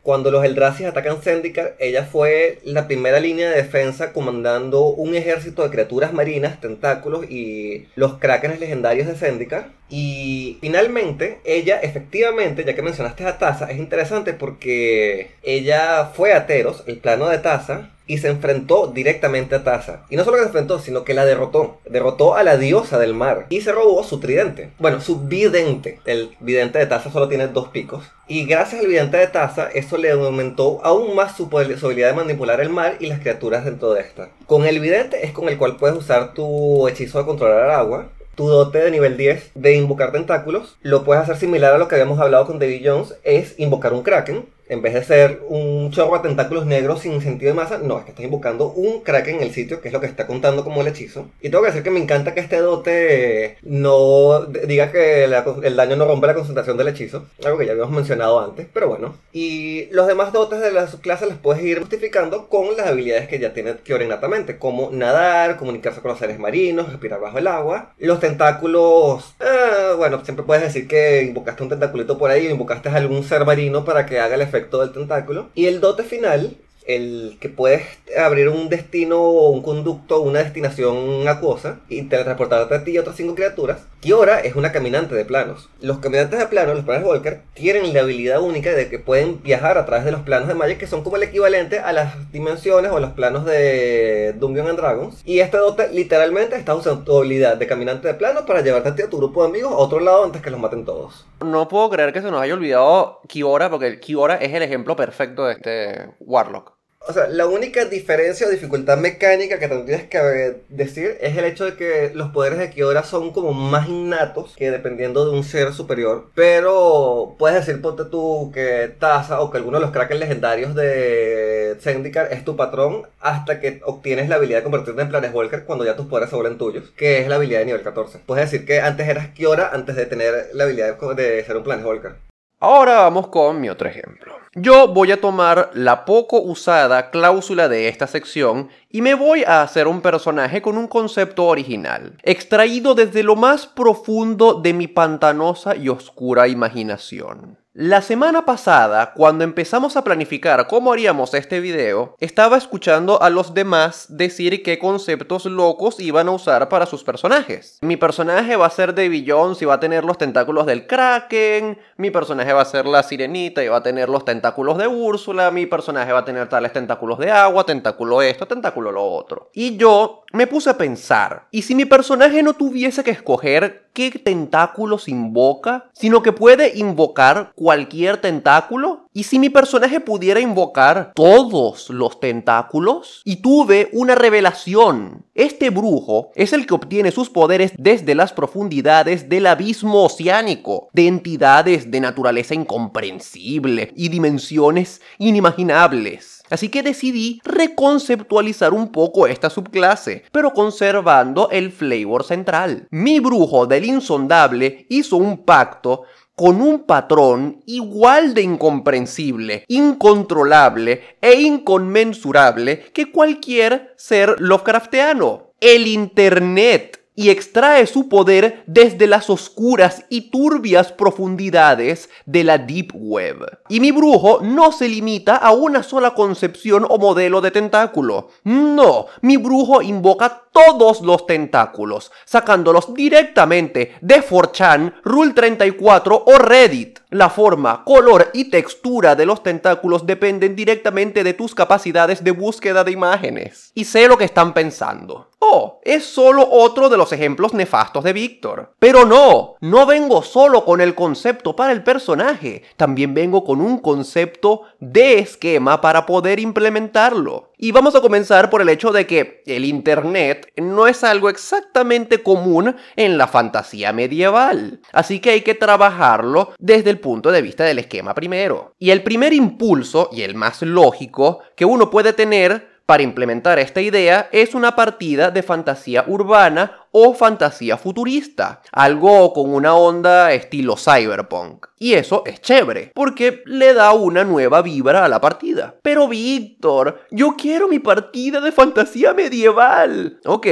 Cuando los Eldrazi atacan Zendikar, ella fue la primera línea de defensa comandando un ejército de criaturas marinas, tentáculos y los krakens legendarios de Zendikar. Y finalmente, ella efectivamente, ya que mencionaste a Taza, es interesante porque ella fue a Teros, el plano de Taza, y se enfrentó directamente a Taza. Y no solo que se enfrentó, sino que la derrotó. Derrotó a la diosa del mar y se robó su tridente. Bueno, su vidente. El vidente de Taza solo tiene dos picos. Y gracias al vidente de Taza, eso le aumentó aún más su, su habilidad de manipular el mar y las criaturas dentro de esta. Con el vidente es con el cual puedes usar tu hechizo de controlar el agua tu dote de nivel 10 de invocar tentáculos, lo puedes hacer similar a lo que habíamos hablado con David Jones, es invocar un kraken en vez de ser un chorro de tentáculos negros sin sentido de masa, no, es que estás invocando un kraken en el sitio, que es lo que está contando como el hechizo. Y tengo que decir que me encanta que este dote no diga que el daño no rompe la concentración del hechizo, algo que ya habíamos mencionado antes, pero bueno. Y los demás dotes de la subclase los puedes ir justificando con las habilidades que ya tiene Kiora como nadar, comunicarse con los seres marinos, respirar bajo el agua. Los tentáculos, eh, bueno, siempre puedes decir que invocaste un tentaculito por ahí invocaste a algún ser marino para que haga el efecto todo el tentáculo. Y el dote final el que puedes abrir un destino o un conducto, una destinación acuosa y teletransportarte a ti y otras cinco criaturas. Kiora es una caminante de planos. Los caminantes de planos, los planos Walker, tienen la habilidad única de que pueden viajar a través de los planos de Magic, que son como el equivalente a las dimensiones o los planos de Dungeons and Dragons. Y este dote literalmente está usando tu habilidad de caminante de planos para llevarte a ti a tu grupo de amigos a otro lado antes que los maten todos. No puedo creer que se nos haya olvidado Kiora, porque Kiora es el ejemplo perfecto de este Warlock. O sea, la única diferencia o dificultad mecánica que tendrías que decir es el hecho de que los poderes de Kiora son como más innatos que dependiendo de un ser superior. Pero puedes decir, ponte tú, que Taza o que alguno de los Kraken legendarios de Zendikar es tu patrón hasta que obtienes la habilidad de convertirte en Planeswalker cuando ya tus poderes se vuelven tuyos, que es la habilidad de nivel 14. Puedes decir que antes eras Kiora antes de tener la habilidad de ser un Planeswalker. Ahora vamos con mi otro ejemplo. Yo voy a tomar la poco usada cláusula de esta sección y me voy a hacer un personaje con un concepto original, extraído desde lo más profundo de mi pantanosa y oscura imaginación. La semana pasada, cuando empezamos a planificar cómo haríamos este video, estaba escuchando a los demás decir qué conceptos locos iban a usar para sus personajes. Mi personaje va a ser Davy Jones y va a tener los tentáculos del Kraken, mi personaje va a ser la Sirenita y va a tener los tentáculos de Úrsula, mi personaje va a tener tales tentáculos de agua, tentáculo esto, tentáculo lo otro. Y yo me puse a pensar, ¿y si mi personaje no tuviese que escoger qué tentáculos invoca, sino que puede invocar cualquier tentáculo? ¿Y si mi personaje pudiera invocar todos los tentáculos? Y tuve una revelación. Este brujo es el que obtiene sus poderes desde las profundidades del abismo oceánico, de entidades de naturaleza incomprensible y dimensiones inimaginables. Así que decidí reconceptualizar un poco esta subclase, pero conservando el flavor central. Mi brujo del insondable hizo un pacto con un patrón igual de incomprensible, incontrolable e inconmensurable que cualquier ser Lovecraftiano. El Internet y extrae su poder desde las oscuras y turbias profundidades de la Deep Web. Y mi brujo no se limita a una sola concepción o modelo de tentáculo. No, mi brujo invoca todos los tentáculos, sacándolos directamente de 4chan, Rule 34 o Reddit. La forma, color y textura de los tentáculos dependen directamente de tus capacidades de búsqueda de imágenes. Y sé lo que están pensando. Oh, es solo otro de los ejemplos nefastos de Víctor. Pero no, no vengo solo con el concepto para el personaje, también vengo con un concepto de esquema para poder implementarlo. Y vamos a comenzar por el hecho de que el Internet no es algo exactamente común en la fantasía medieval. Así que hay que trabajarlo desde el punto de vista del esquema primero. Y el primer impulso, y el más lógico, que uno puede tener para implementar esta idea es una partida de fantasía urbana o fantasía futurista, algo con una onda estilo cyberpunk. Y eso es chévere, porque le da una nueva vibra a la partida. Pero Víctor, yo quiero mi partida de fantasía medieval. Ok,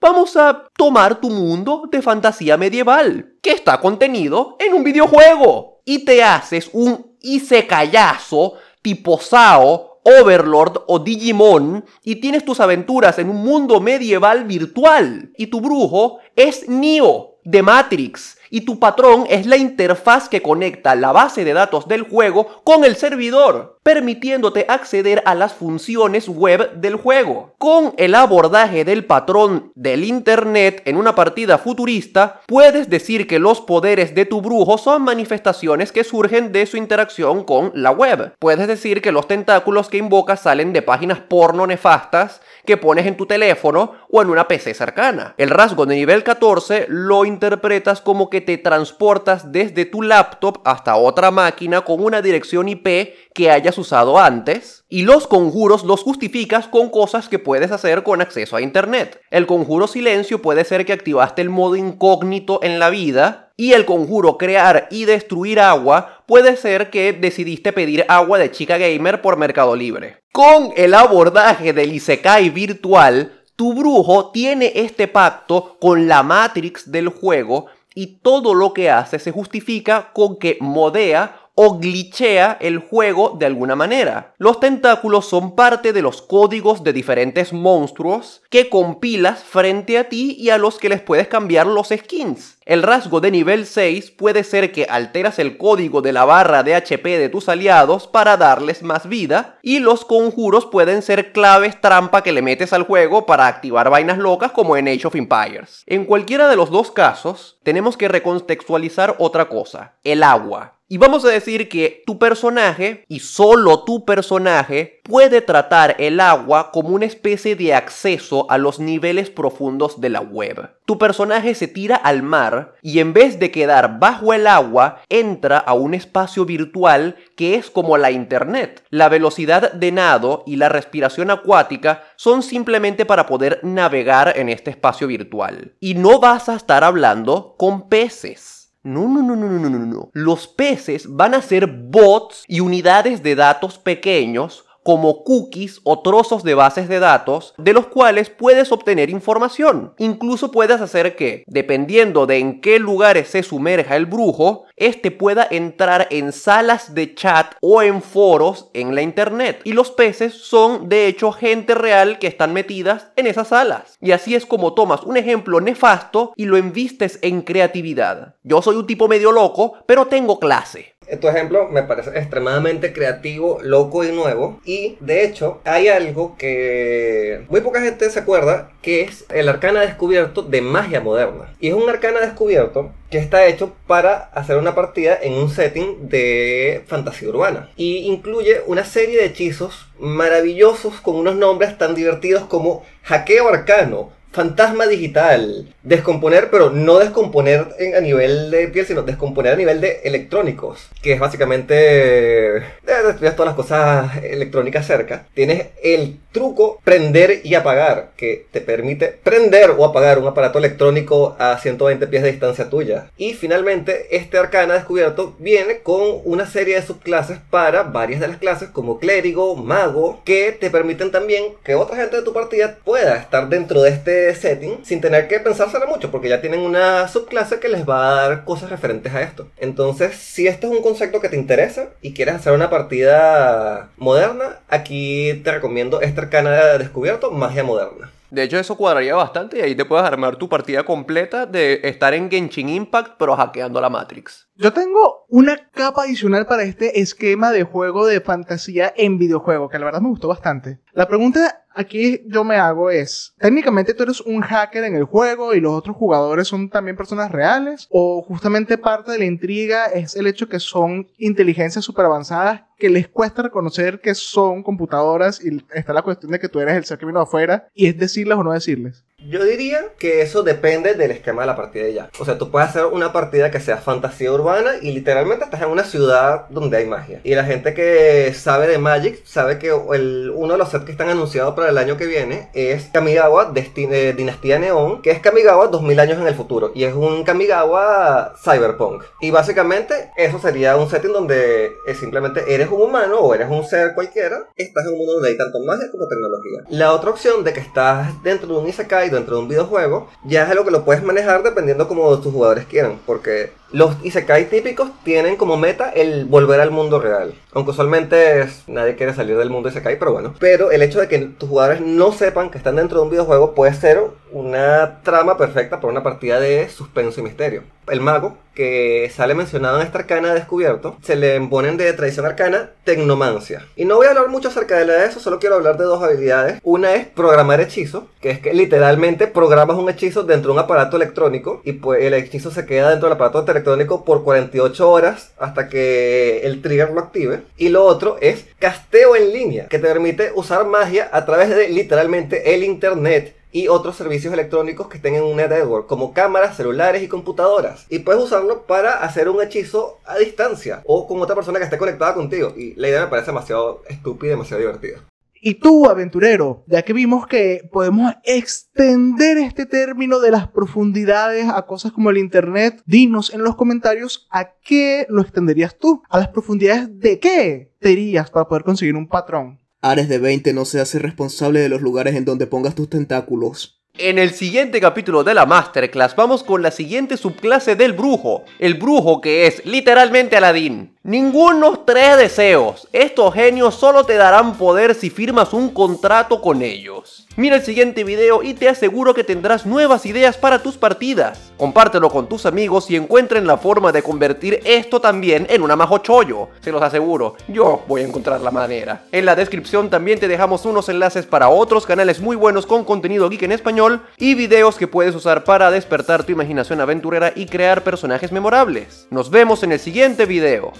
vamos a tomar tu mundo de fantasía medieval, que está contenido en un videojuego. Y te haces un isecayazo tipo Sao Overlord o Digimon y tienes tus aventuras en un mundo medieval virtual. Y tu brujo es Neo de Matrix y tu patrón es la interfaz que conecta la base de datos del juego con el servidor, permitiéndote acceder a las funciones web del juego. Con el abordaje del patrón del Internet en una partida futurista, puedes decir que los poderes de tu brujo son manifestaciones que surgen de su interacción con la web. Puedes decir que los tentáculos que invocas salen de páginas porno nefastas que pones en tu teléfono o en una PC cercana. El rasgo de nivel 14 lo interpretas como que te transportas desde tu laptop hasta otra máquina con una dirección IP que hayas usado antes y los conjuros los justificas con cosas que puedes hacer con acceso a internet. El conjuro silencio puede ser que activaste el modo incógnito en la vida y el conjuro crear y destruir agua puede ser que decidiste pedir agua de chica gamer por Mercado Libre. Con el abordaje del Isekai virtual, tu brujo tiene este pacto con la Matrix del juego y todo lo que hace se justifica con que modea o glitchea el juego de alguna manera. Los tentáculos son parte de los códigos de diferentes monstruos que compilas frente a ti y a los que les puedes cambiar los skins. El rasgo de nivel 6 puede ser que alteras el código de la barra de HP de tus aliados para darles más vida y los conjuros pueden ser claves trampa que le metes al juego para activar vainas locas como en Age of Empires. En cualquiera de los dos casos, tenemos que recontextualizar otra cosa, el agua. Y vamos a decir que tu personaje, y solo tu personaje, puede tratar el agua como una especie de acceso a los niveles profundos de la web. Tu personaje se tira al mar y en vez de quedar bajo el agua, entra a un espacio virtual que es como la internet. La velocidad de nado y la respiración acuática son simplemente para poder navegar en este espacio virtual. Y no vas a estar hablando con peces. No, no, no, no, no, no, no. Los peces van a ser bots y unidades de datos pequeños como cookies o trozos de bases de datos de los cuales puedes obtener información. Incluso puedes hacer que, dependiendo de en qué lugares se sumerja el brujo, este pueda entrar en salas de chat o en foros en la internet. Y los peces son de hecho gente real que están metidas en esas salas. Y así es como tomas un ejemplo nefasto y lo envistes en creatividad. Yo soy un tipo medio loco, pero tengo clase. Tu ejemplo me parece extremadamente creativo, loco y nuevo. Y de hecho, hay algo que muy poca gente se acuerda, que es el arcana descubierto de magia moderna. Y es un arcana descubierto que está hecho para hacer una partida en un setting de fantasía urbana. Y incluye una serie de hechizos maravillosos con unos nombres tan divertidos como hackeo arcano, fantasma digital, descomponer, pero no descomponer a nivel de piel, sino descomponer a nivel de electrónicos, que es básicamente eh, destruyes todas las cosas electrónicas cerca. Tienes el truco prender y apagar, que te permite prender o apagar un aparato electrónico a 120 pies de distancia tuya. Y finalmente, este arcana descubierto viene con una serie de subclases para varias de las clases, como clérigo, mago, que te permiten también que otra gente de tu partida pueda estar dentro de este setting sin tener que pensárselo mucho, porque ya tienen una subclase que les va a dar cosas referentes a esto. Entonces, si este es un concepto que te interesa y quieres hacer una partida moderna, aquí te recomiendo esta arcana descubierto, magia moderna. De hecho, eso cuadraría bastante y ahí te puedes armar tu partida completa de estar en Genshin Impact, pero hackeando la Matrix. Yo tengo una capa adicional para este esquema de juego de fantasía en videojuego, que la verdad me gustó bastante. La pregunta aquí yo me hago es, técnicamente tú eres un hacker en el juego y los otros jugadores son también personas reales o justamente parte de la intriga es el hecho que son inteligencias super avanzadas que les cuesta reconocer que son computadoras y está la cuestión de que tú eres el ser que vino afuera y es decirles o no decirles. Yo diría que eso depende del esquema de la partida ya. O sea, tú puedes hacer una partida que sea fantasía urbana y literalmente estás en una ciudad donde hay magia. Y la gente que sabe de Magic sabe que el, uno de los sets que están anunciados para el año que viene es Kamigawa de Dinastía Neón, que es Kamigawa 2000 años en el futuro. Y es un Kamigawa cyberpunk. Y básicamente eso sería un setting donde simplemente eres un humano o eres un ser cualquiera. Estás en un mundo donde hay tanto magia como tecnología. La otra opción de que estás dentro de un Isekai dentro de un videojuego, ya es algo que lo puedes manejar dependiendo como tus jugadores quieran, porque los Isekai típicos tienen como meta el volver al mundo real. Aunque usualmente nadie quiere salir del mundo Isekai, pero bueno. Pero el hecho de que tus jugadores no sepan que están dentro de un videojuego puede ser una trama perfecta para una partida de suspenso y misterio. El mago, que sale mencionado en esta arcana descubierto, se le imponen de tradición arcana tecnomancia. Y no voy a hablar mucho acerca de eso, solo quiero hablar de dos habilidades. Una es programar hechizo, que es que literalmente programas un hechizo dentro de un aparato electrónico y pues el hechizo se queda dentro del aparato electrónico por 48 horas hasta que el trigger lo active. Y lo otro es casteo en línea, que te permite usar magia a través de literalmente el internet y otros servicios electrónicos que estén en un network, como cámaras, celulares y computadoras. Y puedes usarlo para hacer un hechizo a distancia o con otra persona que esté conectada contigo. Y la idea me parece demasiado estúpida y demasiado divertida. Y tú, aventurero, ya que vimos que podemos extender este término de las profundidades a cosas como el Internet, dinos en los comentarios a qué lo extenderías tú. ¿A las profundidades de qué te irías para poder conseguir un patrón? Ares de 20 no se hace responsable de los lugares en donde pongas tus tentáculos. En el siguiente capítulo de la Masterclass vamos con la siguiente subclase del brujo. El brujo que es literalmente Aladín. Ningunos tres deseos. Estos genios solo te darán poder si firmas un contrato con ellos. Mira el siguiente video y te aseguro que tendrás nuevas ideas para tus partidas. Compártelo con tus amigos y encuentren la forma de convertir esto también en una chollo. Se los aseguro, yo voy a encontrar la manera. En la descripción también te dejamos unos enlaces para otros canales muy buenos con contenido geek en español y videos que puedes usar para despertar tu imaginación aventurera y crear personajes memorables. Nos vemos en el siguiente video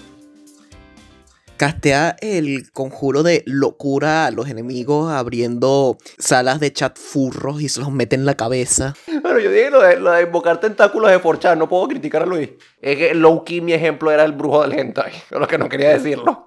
castea el conjuro de locura a los enemigos abriendo salas de chat furros y se los mete en la cabeza. Pero yo dije lo de, invocar tentáculos de Forchan, no puedo criticar a Luis. Es que Loki mi ejemplo era el brujo del hentai, lo que no quería decirlo.